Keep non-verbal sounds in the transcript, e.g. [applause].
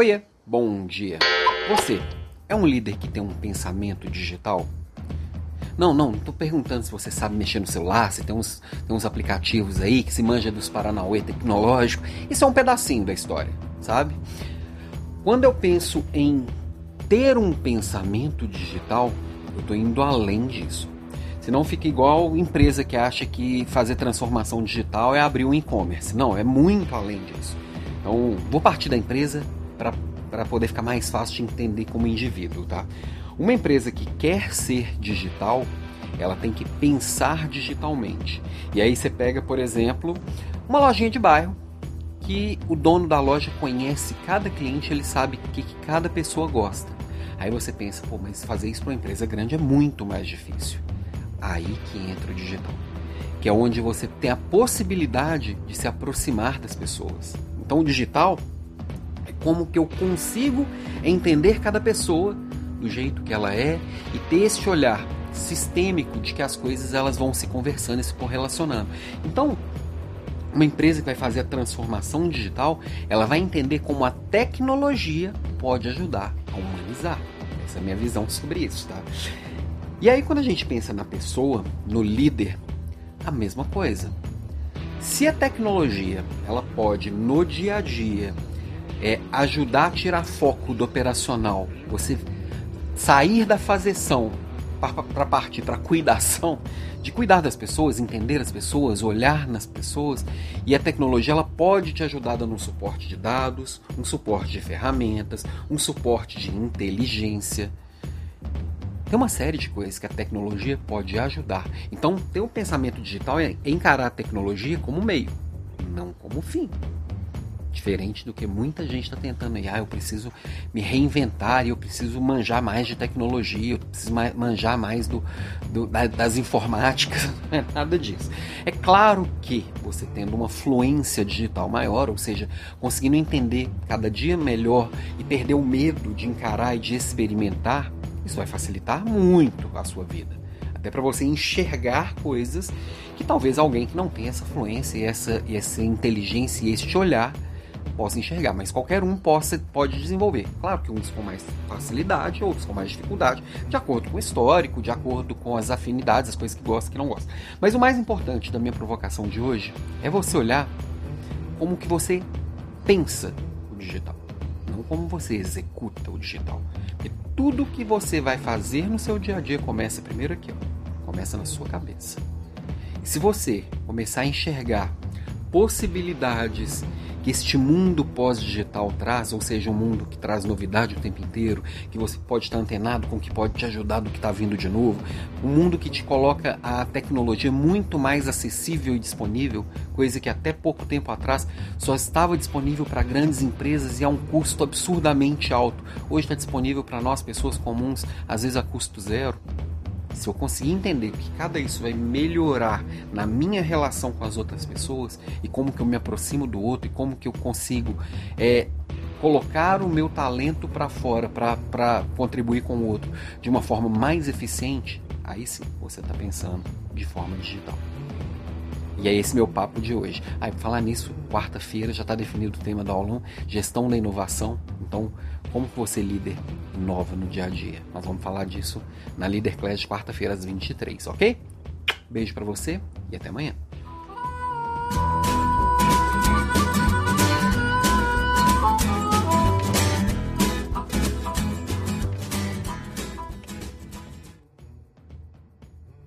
Oiê, bom dia. Você é um líder que tem um pensamento digital? Não, não, tô perguntando se você sabe mexer no celular, se tem uns, tem uns aplicativos aí que se manja dos Paranauê tecnológico. Isso é um pedacinho da história, sabe? Quando eu penso em ter um pensamento digital, eu tô indo além disso. Senão fica igual empresa que acha que fazer transformação digital é abrir um e-commerce. Não, é muito além disso. Então, vou partir da empresa para poder ficar mais fácil de entender como indivíduo, tá? Uma empresa que quer ser digital, ela tem que pensar digitalmente. E aí você pega, por exemplo, uma lojinha de bairro que o dono da loja conhece cada cliente, ele sabe o que, que cada pessoa gosta. Aí você pensa, pô, mas fazer isso para uma empresa grande é muito mais difícil. Aí que entra o digital, que é onde você tem a possibilidade de se aproximar das pessoas. Então o digital como que eu consigo entender cada pessoa do jeito que ela é e ter esse olhar sistêmico de que as coisas elas vão se conversando e se correlacionando. Então, uma empresa que vai fazer a transformação digital, ela vai entender como a tecnologia pode ajudar a humanizar. Essa é a minha visão sobre isso, tá? E aí quando a gente pensa na pessoa, no líder, a mesma coisa. Se a tecnologia ela pode no dia a dia é, ajudar a tirar foco do operacional, você sair da fazeção para partir para cuidação, de cuidar das pessoas, entender as pessoas, olhar nas pessoas, e a tecnologia ela pode te ajudar dando um suporte de dados, um suporte de ferramentas, um suporte de inteligência. Tem uma série de coisas que a tecnologia pode ajudar. Então, ter um pensamento digital é encarar a tecnologia como meio, não como fim. Diferente do que muita gente está tentando aí. Ah, eu preciso me reinventar, eu preciso manjar mais de tecnologia, eu preciso manjar mais do, do das informáticas. [laughs] Não é nada disso. É claro que você tendo uma fluência digital maior, ou seja, conseguindo entender cada dia melhor e perder o medo de encarar e de experimentar, isso vai facilitar muito a sua vida. Até para você enxergar coisas que talvez alguém que não tenha essa fluência e essa, e essa inteligência e este olhar possa enxergar, mas qualquer um possa, pode desenvolver. Claro que uns com mais facilidade, outros com mais dificuldade, de acordo com o histórico, de acordo com as afinidades, as coisas que gosta e que não gosta. Mas o mais importante da minha provocação de hoje é você olhar como que você pensa o digital, não como você executa o digital. Porque tudo que você vai fazer no seu dia a dia começa primeiro aqui, ó. começa na sua cabeça. E se você começar a enxergar possibilidades que este mundo pós-digital traz, ou seja, um mundo que traz novidade o tempo inteiro, que você pode estar antenado com o que pode te ajudar do que está vindo de novo, um mundo que te coloca a tecnologia muito mais acessível e disponível, coisa que até pouco tempo atrás só estava disponível para grandes empresas e a um custo absurdamente alto. Hoje está disponível para nós, pessoas comuns, às vezes a custo zero se eu conseguir entender que cada isso vai melhorar na minha relação com as outras pessoas e como que eu me aproximo do outro e como que eu consigo é, colocar o meu talento para fora para contribuir com o outro de uma forma mais eficiente, aí sim você está pensando de forma digital. E é esse meu papo de hoje. Aí, para falar nisso, quarta-feira já está definido o tema da aula gestão da inovação. Então, como você líder inova no dia a dia? Nós vamos falar disso na Líder Class de quarta-feira às 23, ok? Beijo para você e até amanhã.